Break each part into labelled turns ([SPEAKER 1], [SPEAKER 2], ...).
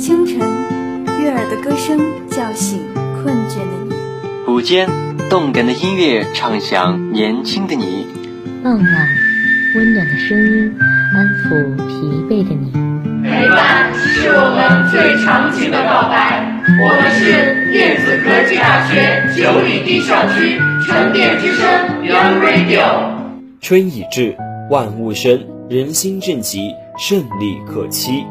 [SPEAKER 1] 清晨，悦耳的歌声叫醒困倦的你；
[SPEAKER 2] 午间，动感的音乐唱响年轻的你；
[SPEAKER 3] 傍晚，温暖的声音安抚疲惫的你。
[SPEAKER 4] 陪伴是我们最长情的告白。我们是电子科技大学九里堤校区沉淀之声 Young Radio。
[SPEAKER 5] 春已至，万物生，人心正齐，胜利可期。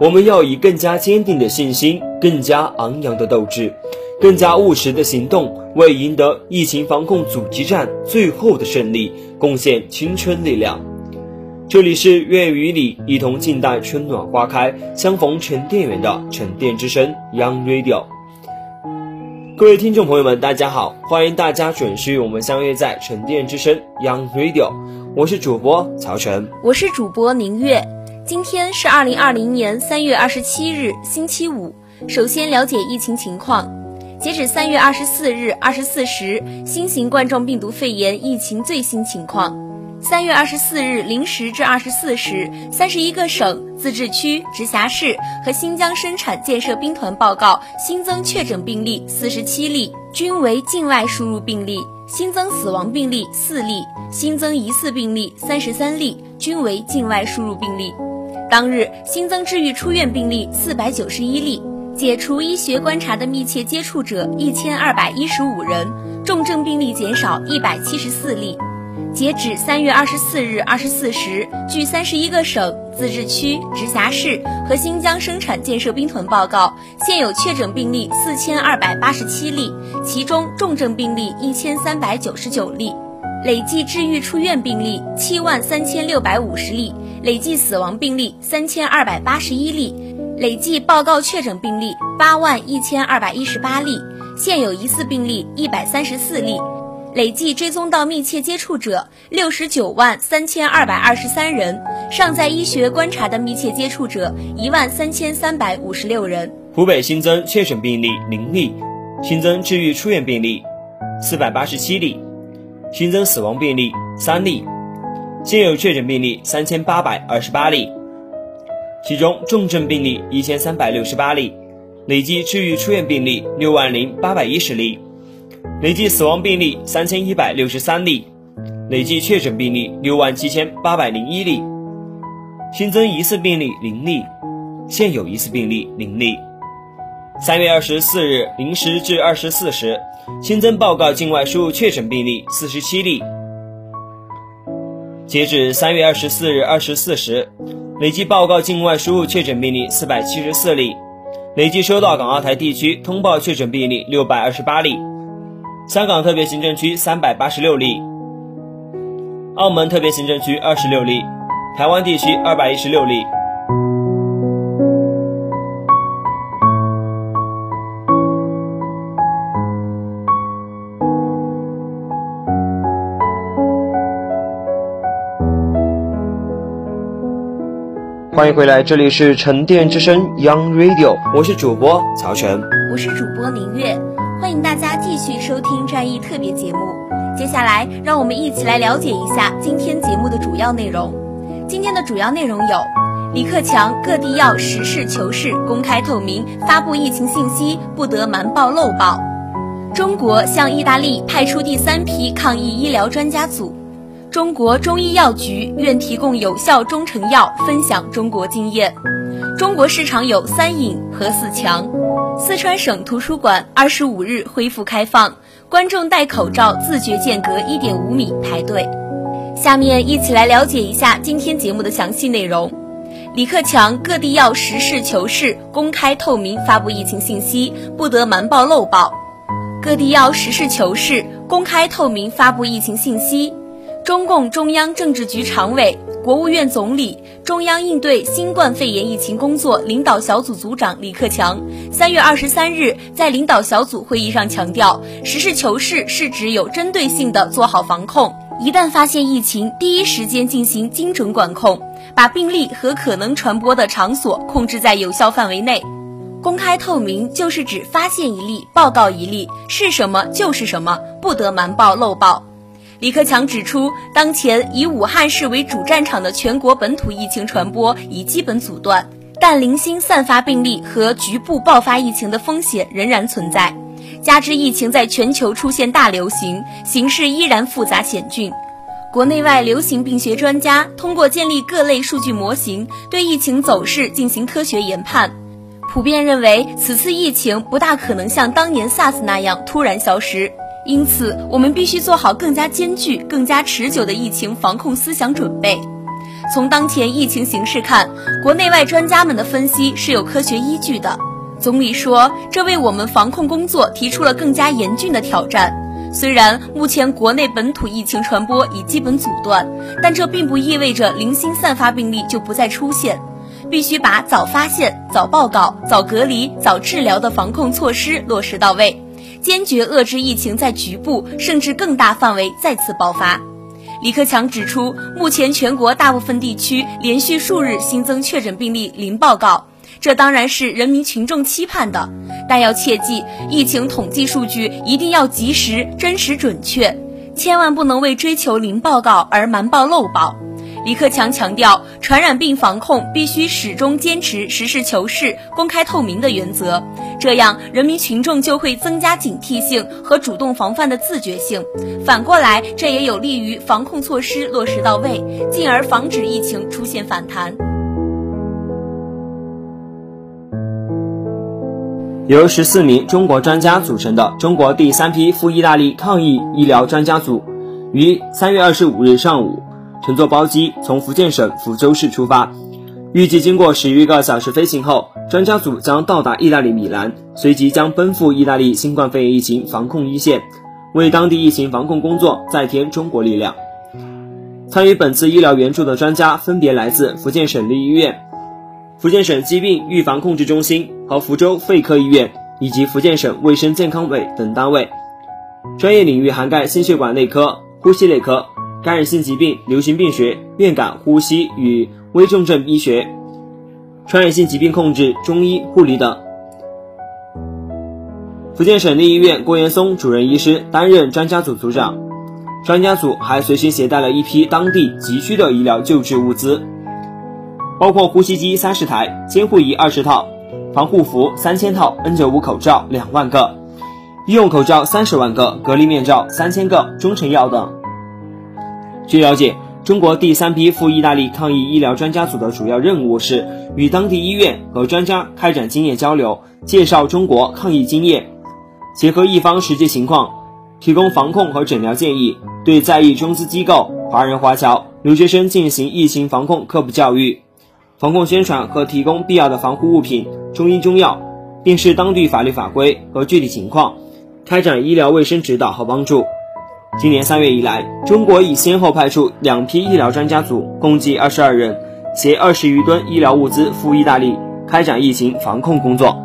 [SPEAKER 5] 我们要以更加坚定的信心，更加昂扬的斗志，更加务实的行动，为赢得疫情防控阻击战最后的胜利贡献青春力量。这里是愿与你一同静待春暖花开，相逢沉淀园的沉淀之声 Young Radio。各位听众朋友们，大家好，欢迎大家准时与我们相约在沉淀之声 Young Radio。我是主播曹晨，
[SPEAKER 6] 我是主播宁月。今天是二零二零年三月二十七日，星期五。首先了解疫情情况。截止三月二十四日二十四时，新型冠状病毒肺炎疫情最新情况。三月二十四日零时至二十四时，三十一个省、自治区、直辖市和新疆生产建设兵团报告新增确诊病例四十七例，均为境外输入病例；新增死亡病例四例，新增疑似病例三十三例，均为境外输入病例。当日新增治愈出院病例四百九十一例，解除医学观察的密切接触者一千二百一十五人，重症病例减少一百七十四例。截止三月二十四日二十四时，据三十一个省、自治区、直辖市和新疆生产建设兵团报告，现有确诊病例四千二百八十七例，其中重症病例一千三百九十九例，累计治愈出院病例七万三千六百五十例。累计死亡病例三千二百八十一例，累计报告确诊病例八万一千二百一十八例，现有疑似病例一百三十四例，累计追踪到密切接触者六十九万三千二百二十三人，尚在医学观察的密切接触者一万三千三百五十六人。
[SPEAKER 5] 湖北新增确诊病例零例，新增治愈出院病例四百八十七例，新增死亡病例三例。现有确诊病例三千八百二十八例，其中重症病例一千三百六十八例，累计治愈出院病例六万零八百一十例，累计死亡病例三千一百六十三例，累计确诊病例六万七千八百零一例，新增疑似病例零例，现有疑似病例零例。三月二十四日零时至二十四时，新增报告境外输入确诊病例四十七例。截止三月二十四日二十四时，累计报告境外输入确诊病例四百七十四例，累计收到港澳台地区通报确诊病例六百二十八例，香港特别行政区三百八十六例，澳门特别行政区二十六例，台湾地区二百一十六例。欢迎回来，这里是沉淀之声 Young Radio，我是主播曹晨，
[SPEAKER 6] 我是主播明月，欢迎大家继续收听战役特别节目。接下来，让我们一起来了解一下今天节目的主要内容。今天的主要内容有：李克强各地要实事求是、公开透明发布疫情信息，不得瞒报漏报；中国向意大利派出第三批抗疫医疗专家组。中国中医药局愿提供有效中成药，分享中国经验。中国市场有三隐和四强。四川省图书馆二十五日恢复开放，观众戴口罩自觉间隔一点五米排队。下面一起来了解一下今天节目的详细内容。李克强各地要实事求是、公开透明发布疫情信息，不得瞒报漏报。各地要实事求是、公开透明发布疫情信息。中共中央政治局常委、国务院总理、中央应对新冠肺炎疫情工作领导小组组长李克强三月二十三日在领导小组会议上强调，实事求是是指有针对性的做好防控，一旦发现疫情，第一时间进行精准管控，把病例和可能传播的场所控制在有效范围内。公开透明就是指发现一例报告一例，是什么就是什么，不得瞒报漏报。李克强指出，当前以武汉市为主战场的全国本土疫情传播已基本阻断，但零星散发病例和局部爆发疫情的风险仍然存在。加之疫情在全球出现大流行，形势依然复杂险峻。国内外流行病学专家通过建立各类数据模型，对疫情走势进行科学研判，普遍认为此次疫情不大可能像当年 SARS 那样突然消失。因此，我们必须做好更加艰巨、更加持久的疫情防控思想准备。从当前疫情形势看，国内外专家们的分析是有科学依据的。总理说，这为我们防控工作提出了更加严峻的挑战。虽然目前国内本土疫情传播已基本阻断，但这并不意味着零星散发病例就不再出现。必须把早发现、早报告、早隔离、早治疗的防控措施落实到位。坚决遏制疫情在局部甚至更大范围再次爆发。李克强指出，目前全国大部分地区连续数日新增确诊病例零报告，这当然是人民群众期盼的，但要切记，疫情统计数据一定要及时、真实、准确，千万不能为追求零报告而瞒报漏报。李克强强调，传染病防控必须始终坚持实事求是、公开透明的原则，这样人民群众就会增加警惕性和主动防范的自觉性。反过来，这也有利于防控措施落实到位，进而防止疫情出现反弹。
[SPEAKER 5] 由十四名中国专家组成的中国第三批赴意大利抗疫医疗专家组，于三月二十五日上午。乘坐包机从福建省福州市出发，预计经过十余个小时飞行后，专家组将到达意大利米兰，随即将奔赴意大利新冠肺炎疫情防控一线，为当地疫情防控工作再添中国力量。参与本次医疗援助的专家分别来自福建省立医院、福建省疾病预防控制中心和福州肺科医院，以及福建省卫生健康委等单位，专业领域涵盖心血管内科、呼吸内科。感染性疾病、流行病学、院感、呼吸与危重症医学、传染性疾病控制、中医、护理等。福建省立医院郭元松主任医师担任专家组组长，专家组还随行携带了一批当地急需的医疗救治物资，包括呼吸机三十台、监护仪二十套、防护服三千套、N 九五口罩两万个、医用口罩三十万个、隔离面罩三千个、中成药等。据了解，中国第三批赴意大利抗疫医疗专家组的主要任务是与当地医院和专家开展经验交流，介绍中国抗疫经验，结合一方实际情况，提供防控和诊疗建议，对在意中资机构、华人华侨、留学生进行疫情防控科普教育、防控宣传和提供必要的防护物品、中医中药，并视当地法律法规和具体情况，开展医疗卫生指导和帮助。今年三月以来，中国已先后派出两批医疗专家组，共计二十二人，携二十余吨医疗物资赴意大利开展疫情防控工作。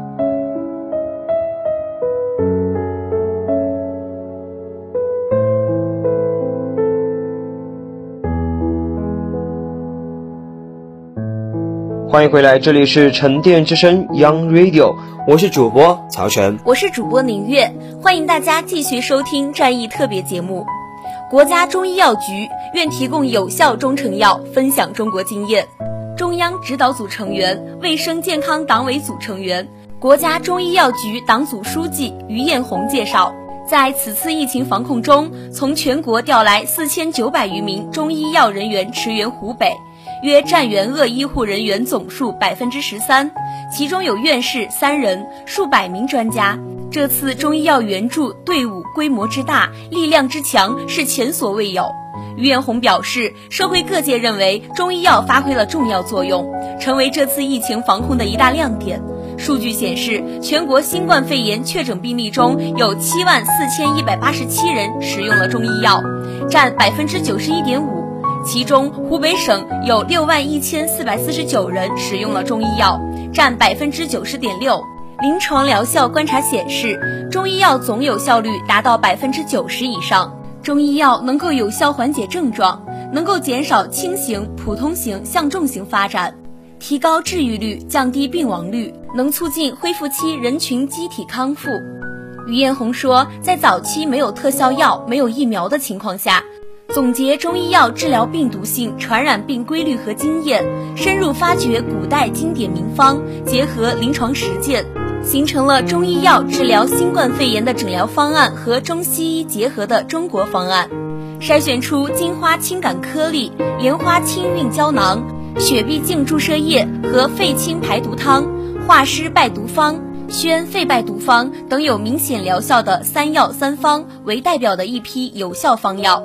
[SPEAKER 5] 欢迎回来，这里是沉淀之声 Young Radio，我是主播曹晨，
[SPEAKER 6] 我是主播宁月，欢迎大家继续收听战役特别节目。国家中医药局愿提供有效中成药，分享中国经验。中央指导组成员、卫生健康党委组成员、国家中医药局党组书记于艳红介绍，在此次疫情防控中，从全国调来四千九百余名中医药人员驰援湖北。约占援鄂医护人员总数百分之十三，其中有院士三人，数百名专家。这次中医药援助队伍规模之大，力量之强，是前所未有。于艳红表示，社会各界认为中医药发挥了重要作用，成为这次疫情防控的一大亮点。数据显示，全国新冠肺炎确诊病例中有七万四千一百八十七人使用了中医药，占百分之九十一点五。其中，湖北省有六万一千四百四十九人使用了中医药，占百分之九十点六。临床疗效观察显示，中医药总有效率达到百分之九十以上。中医药能够有效缓解症状，能够减少轻型、普通型向重型发展，提高治愈率，降低病亡率，能促进恢复期人群机体康复。于艳红说，在早期没有特效药、没有疫苗的情况下。总结中医药治疗病毒性传染病规律和经验，深入发掘古代经典名方，结合临床实践，形成了中医药治疗新冠肺炎的诊疗方案和中西医结合的中国方案。筛选出金花清感颗粒、莲花清运胶囊、雪碧净注射液和肺清排毒汤、化湿败毒方、宣肺败毒方等有明显疗效的三药三方为代表的一批有效方药。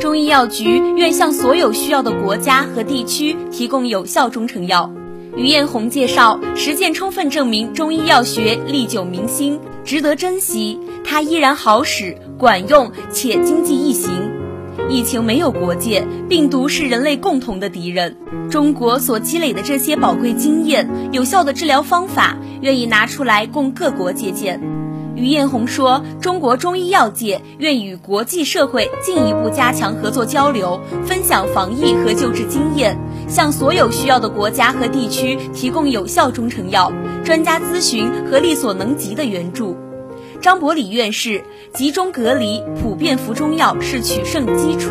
[SPEAKER 6] 中医药局愿向所有需要的国家和地区提供有效中成药。于艳红介绍，实践充分证明中医药学历久弥新，值得珍惜。它依然好使、管用且经济易行。疫情没有国界，病毒是人类共同的敌人。中国所积累的这些宝贵经验、有效的治疗方法，愿意拿出来供各国借鉴。于艳红说：“中国中医药界愿与国际社会进一步加强合作交流，分享防疫和救治经验，向所有需要的国家和地区提供有效中成药、专家咨询和力所能及的援助。”张伯礼院士集中隔离、普遍服中药是取胜基础。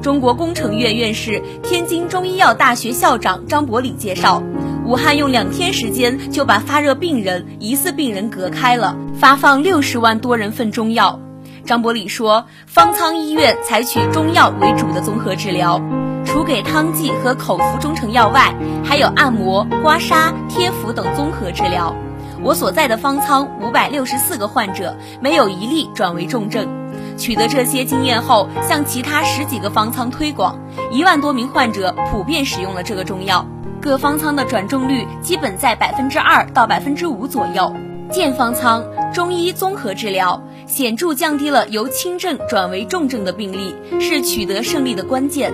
[SPEAKER 6] 中国工程院院士、天津中医药大学校长张伯礼介绍。武汉用两天时间就把发热病人、疑似病人隔开了，发放六十万多人份中药。张伯礼说，方舱医院采取中药为主的综合治疗，除给汤剂和口服中成药外，还有按摩、刮痧、贴敷等综合治疗。我所在的方舱五百六十四个患者，没有一例转为重症。取得这些经验后，向其他十几个方舱推广，一万多名患者普遍使用了这个中药。各方舱的转重率基本在百分之二到百分之五左右。建方舱中医综合治疗显著降低了由轻症转为重症的病例，是取得胜利的关键。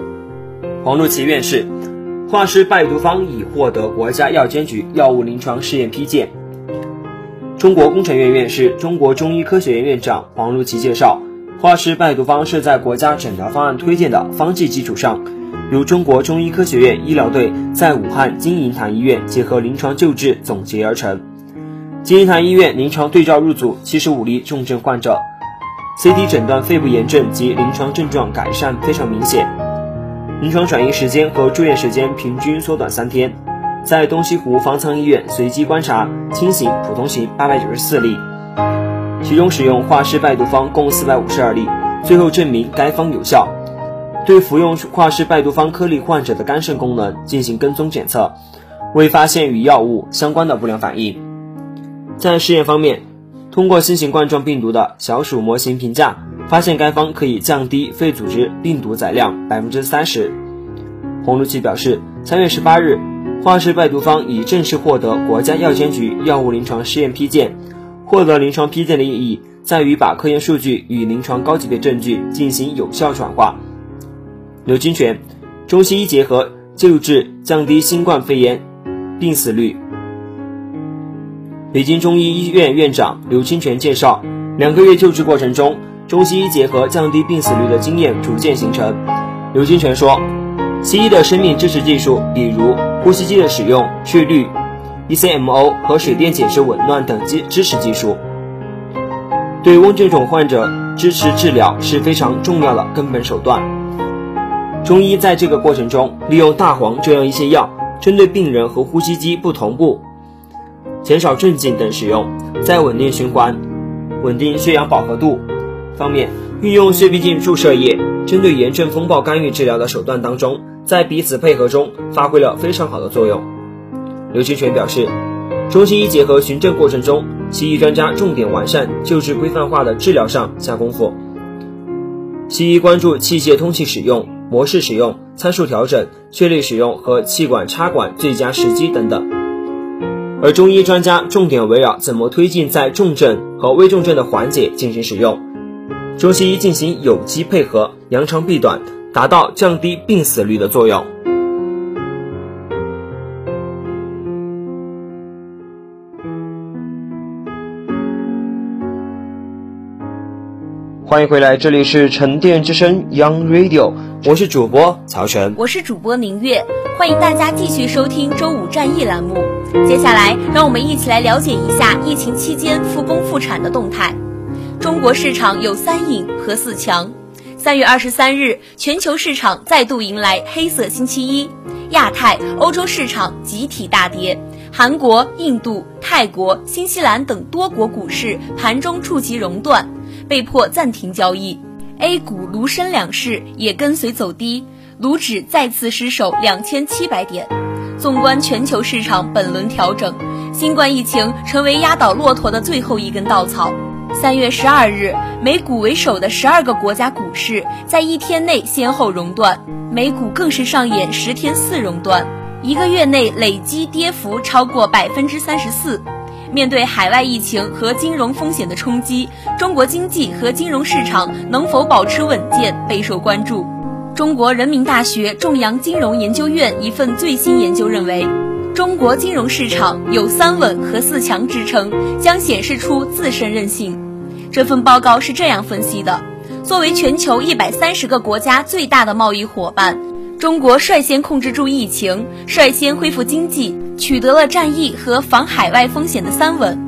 [SPEAKER 5] 黄璐琦院士，化湿败毒方已获得国家药监局药物临床试验批件。中国工程院院士、中国中医科学院院长黄璐琦介绍，化湿败毒方是在国家诊疗方案推荐的方剂基础上。由中国中医科学院医疗队在武汉金银潭医院结合临床救治总结而成。金银潭医院临床对照入组七十五例重症患者，CT 诊断肺部炎症及临床症状改善非常明显，临床转移时间和住院时间平均缩短三天。在东西湖方舱医院随机观察轻型、普通型八百九十四例，其中使用化湿败毒方共四百五十二例，最后证明该方有效。对服用化湿败毒方颗粒患者的肝肾功能进行跟踪检测，未发现与药物相关的不良反应。在试验方面，通过新型冠状病毒的小鼠模型评价，发现该方可以降低肺组织病毒载量百分之三十。洪如奇表示，三月十八日，化湿败毒方已正式获得国家药监局药物临床试验批件。获得临床批件的意义在于把科研数据与临床高级别证据进行有效转化。刘金泉，中西医结合救治，降低新冠肺炎病死率。北京中医医院院长刘清泉介绍，两个月救治过程中，中西医结合降低病死率的经验逐渐形成。刘清泉说，西医的生命支持技术，比如呼吸机的使用、去氯、ECMO 和水电解释紊乱等支支持技术，对温这种患者支持治疗是非常重要的根本手段。中医在这个过程中，利用大黄这样一些药，针对病人和呼吸机不同步，减少镇静等使用，在稳定循环、稳定血氧饱和度方面，运用血必净注射液，针对炎症风暴干预治疗的手段当中，在彼此配合中发挥了非常好的作用。刘清泉表示，中西医结合循证过程中，西医专家重点完善救治规范化的治疗上下功夫，西医关注器械通气使用。模式使用、参数调整、确立使用和气管插管最佳时机等等，而中医专家重点围绕怎么推进在重症和危重症的缓解进行使用，中西医进行有机配合，扬长避短，达到降低病死率的作用。欢迎回来，这里是沉淀之声 Young Radio，我是主播曹晨，
[SPEAKER 6] 我是主播明月，欢迎大家继续收听周五战役栏目。接下来，让我们一起来了解一下疫情期间复工复产的动态。中国市场有三影和四强，三月二十三日，全球市场再度迎来黑色星期一，亚太、欧洲市场集体大跌，韩国、印度、泰国、新西兰等多国股市盘中触及熔断，被迫暂停交易。A 股沪深两市也跟随走低，沪指再次失守两千七百点。纵观全球市场本轮调整，新冠疫情成为压倒骆驼的最后一根稻草。三月十二日，美股为首的十二个国家股市在一天内先后熔断，美股更是上演十天四熔断，一个月内累计跌幅超过百分之三十四。面对海外疫情和金融风险的冲击，中国经济和金融市场能否保持稳健备受关注。中国人民大学重阳金融研究院一份最新研究认为，中国金融市场有“三稳”和“四强”支撑，将显示出自身韧性。这份报告是这样分析的：作为全球一百三十个国家最大的贸易伙伴，中国率先控制住疫情，率先恢复经济，取得了战役和防海外风险的“三稳”：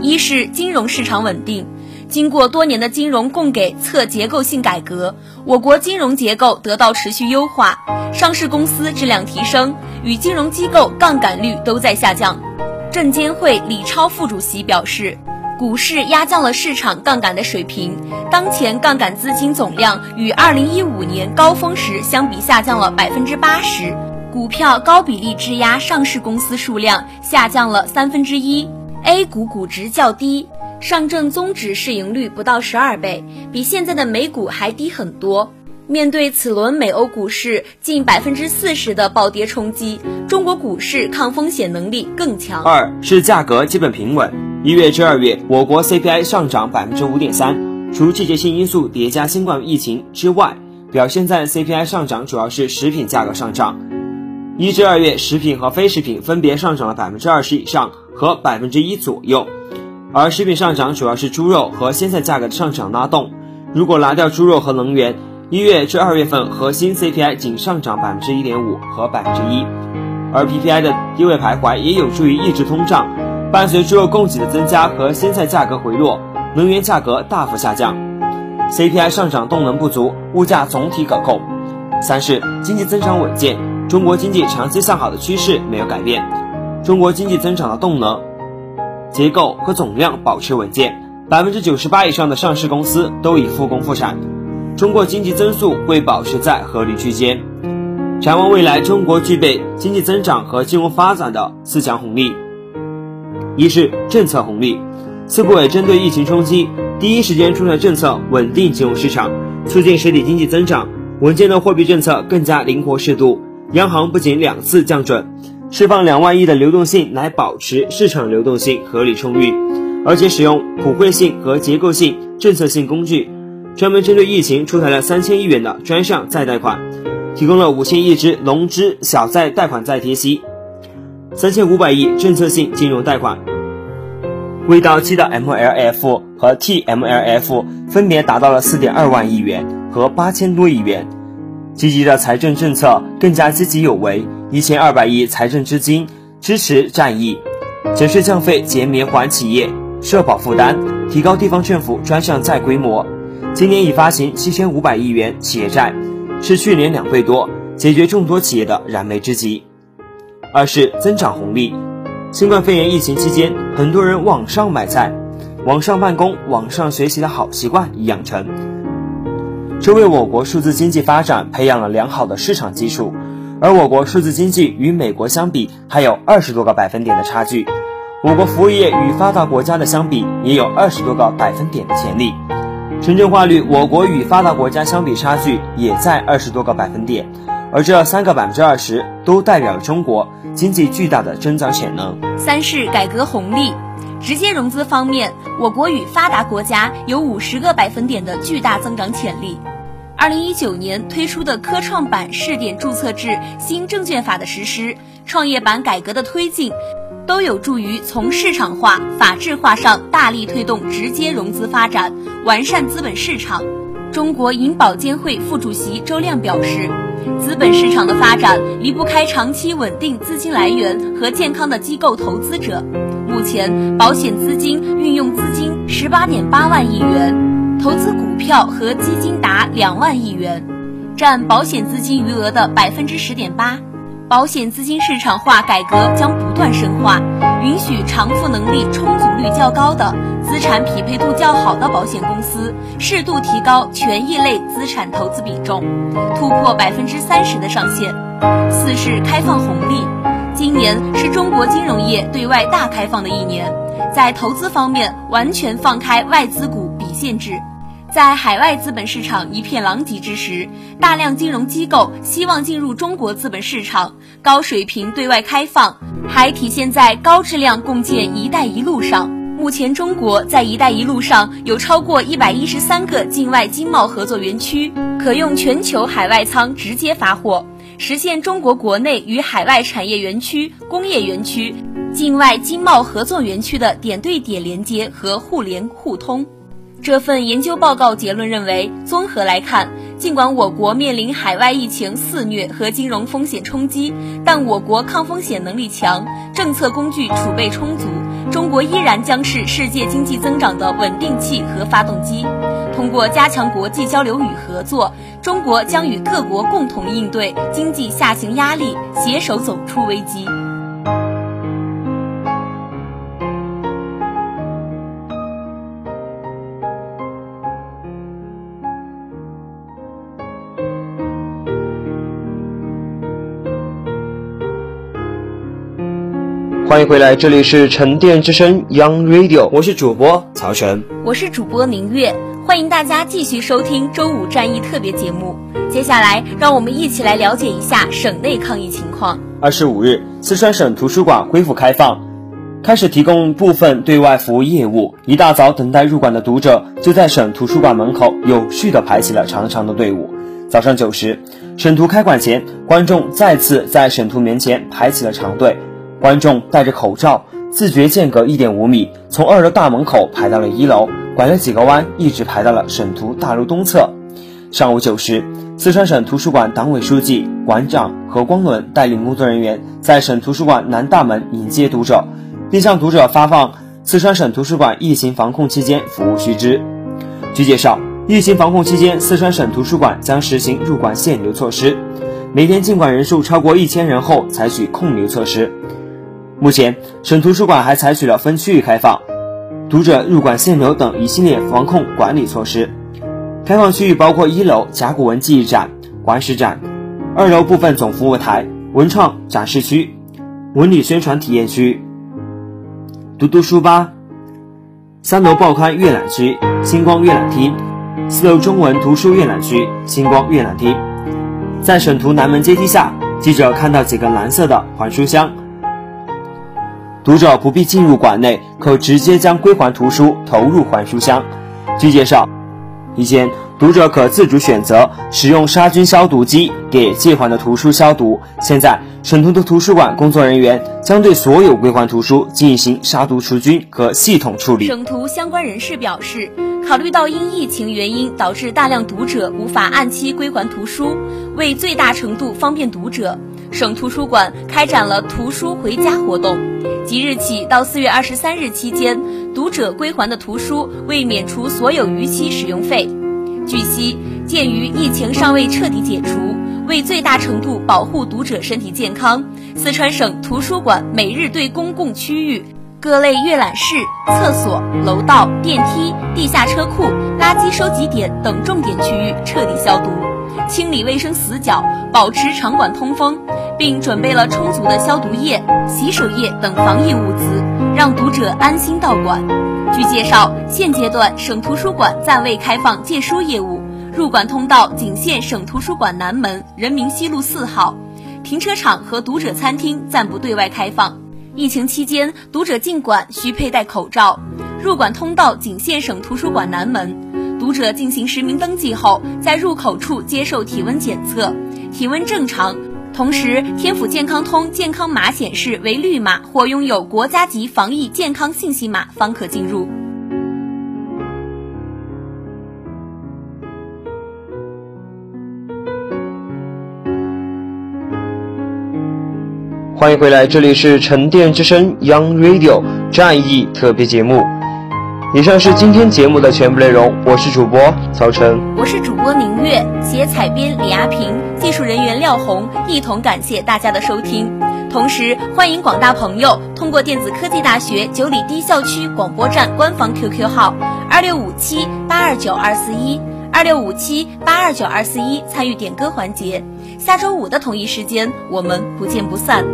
[SPEAKER 6] 一是金融市场稳定。经过多年的金融供给侧结构性改革，我国金融结构得到持续优化，上市公司质量提升，与金融机构杠杆率都在下降。证监会李超副主席表示，股市压降了市场杠杆的水平，当前杠杆资金总量与2015年高峰时相比下降了百分之八十，股票高比例质押上市公司数量下降了三分之一，A 股估值较低。上证综指市盈率不到十二倍，比现在的美股还低很多。面对此轮美欧股市近百分之四十的暴跌冲击，中国股市抗风险能力更强。
[SPEAKER 5] 二是价格基本平稳。一月至二月，我国 CPI 上涨百分之五点三，除季节性因素叠加新冠疫情之外，表现在 CPI 上涨主要是食品价格上涨。一至二月，食品和非食品分别上涨了百分之二十以上和百分之一左右。而食品上涨主要是猪肉和鲜菜价格的上涨拉动。如果拿掉猪肉和能源，一月至二月份核心 CPI 仅上涨百分之一点五和百分之一，而 PPI 的低位徘徊也有助于抑制通胀。伴随猪肉供给的增加和鲜菜价格回落，能源价格大幅下降，CPI 上涨动能不足，物价总体可控。三是经济增长稳健，中国经济长期向好的趋势没有改变，中国经济增长的动能。结构和总量保持稳健，百分之九十八以上的上市公司都已复工复产，中国经济增速会保持在合理区间。展望未来，中国具备经济增长和金融发展的四强红利。一是政策红利，四部委针对疫情冲击，第一时间出台政策稳定金融市场，促进实体经济增长。稳健的货币政策更加灵活适度，央行不仅两次降准。释放两万亿的流动性来保持市场流动性合理充裕，而且使用普惠性和结构性政策性工具，专门针对疫情出台了三千亿元的专项再贷款，提供了五千亿支融资小贷贷款再贴息，三千五百亿政策性金融贷款。未到期的 MLF 和 TMLF 分别达到了四点二万亿元和八千多亿元。积极的财政政策更加积极有为。一千二百亿财政资金支持战役，减税降费减免缓企业社保负担，提高地方政府专项债规模。今年已发行七千五百亿元企业债，是去年两倍多，解决众多企业的燃眉之急。二是增长红利，新冠肺炎疫情期间，很多人网上买菜、网上办公、网上学习的好习惯已养成，这为我国数字经济发展培养了良好的市场基础。而我国数字经济与美国相比还有二十多个百分点的差距，我国服务业与发达国家的相比也有二十多个百分点的潜力。城镇化率，我国与发达国家相比差距也在二十多个百分点，而这三个百分之二十都代表了中国经济巨大的增长潜能。
[SPEAKER 6] 三是改革红利，直接融资方面，我国与发达国家有五十个百分点的巨大增长潜力。二零一九年推出的科创板试点注册制新证券法的实施，创业板改革的推进，都有助于从市场化、法治化上大力推动直接融资发展，完善资本市场。中国银保监会副主席周亮表示，资本市场的发展离不开长期稳定资金来源和健康的机构投资者。目前，保险资金运用资金十八点八万亿元。投资股票和基金达两万亿元，占保险资金余额的百分之十点八。保险资金市场化改革将不断深化，允许偿付能力充足率较高的、资产匹配度较好的保险公司适度提高权益类资产投资比重，突破百分之三十的上限。四是开放红利，今年是中国金融业对外大开放的一年，在投资方面完全放开外资股比限制。在海外资本市场一片狼藉之时，大量金融机构希望进入中国资本市场，高水平对外开放还体现在高质量共建“一带一路”上。目前，中国在“一带一路”上有超过一百一十三个境外经贸合作园区，可用全球海外仓直接发货，实现中国国内与海外产业园区、工业园区、境外经贸合作园区的点对点连接和互联互通。这份研究报告结论认为，综合来看，尽管我国面临海外疫情肆虐和金融风险冲击，但我国抗风险能力强，政策工具储备充足，中国依然将是世界经济增长的稳定器和发动机。通过加强国际交流与合作，中国将与各国共同应对经济下行压力，携手走出危机。
[SPEAKER 5] 欢迎回来，这里是沉淀之声 Young Radio，我是主播曹晨，
[SPEAKER 6] 我是主播明月，欢迎大家继续收听周五战役特别节目。接下来，让我们一起来了解一下省内抗疫情况。
[SPEAKER 5] 二十五日，四川省图书馆恢复开放，开始提供部分对外服务业务。一大早，等待入馆的读者就在省图书馆门口有序地排起了长长的队伍。早上九时，省图开馆前，观众再次在省图门前排起了长队。观众戴着口罩，自觉间隔一点五米，从二楼大门口排到了一楼，拐了几个弯，一直排到了省图大楼东侧。上午九时，四川省图书馆党委书记、馆长何光伦带领工作人员在省图书馆南大门迎接读者，并向读者发放四川省图书馆疫情防控期间服务须知。据介绍，疫情防控期间，四川省图书馆将实行入馆限流措施，每天进馆人数超过一千人后采取控流措施。目前，省图书馆还采取了分区域开放、读者入馆限流等一系列防控管理措施。开放区域包括一楼甲骨文记忆展、馆史展，二楼部分总服务台、文创展示区、文旅宣传体验区、读读书吧，三楼报刊阅览区、星光阅览厅，四楼中文图书阅览区、星光阅览厅。在省图南门阶梯下，记者看到几个蓝色的还书箱。读者不必进入馆内，可直接将归还图书投入还书箱。据介绍，一间读者可自主选择使用杀菌消毒机给借还的图书消毒。现在，省图的图书馆工作人员将对所有归还图书进行杀毒除菌和系统处理。
[SPEAKER 6] 省图相关人士表示，考虑到因疫情原因导致大量读者无法按期归还图书，为最大程度方便读者。省图书馆开展了图书回家活动，即日起到四月二十三日期间，读者归还的图书未免除所有逾期使用费。据悉，鉴于疫情尚未彻底解除，为最大程度保护读者身体健康，四川省图书馆每日对公共区域各类阅览室、厕所、楼道、电梯、地下车库、垃圾收集点等重点区域彻底消毒。清理卫生死角，保持场馆通风，并准备了充足的消毒液、洗手液等防疫物资，让读者安心到馆。据介绍，现阶段省图书馆暂未开放借书业务，入馆通道仅限省图书馆南门人民西路四号，停车场和读者餐厅暂不对外开放。疫情期间，读者进馆需佩戴口罩，入馆通道仅限省图书馆南门。读者进行实名登记后，在入口处接受体温检测，体温正常，同时天府健康通健康码显示为绿码或拥有国家级防疫健康信息码，方可进入。
[SPEAKER 5] 欢迎回来，这里是沉淀之声 Young Radio 战役特别节目。以上是今天节目的全部内容，我是主播曹晨，
[SPEAKER 6] 我是主播宁月，写采编李亚平，技术人员廖红，一同感谢大家的收听。同时，欢迎广大朋友通过电子科技大学九里堤校区广播站官方 QQ 号二六五七八二九二四一二六五七八二九二四一参与点歌环节。下周五的同一时间，我们不见不散。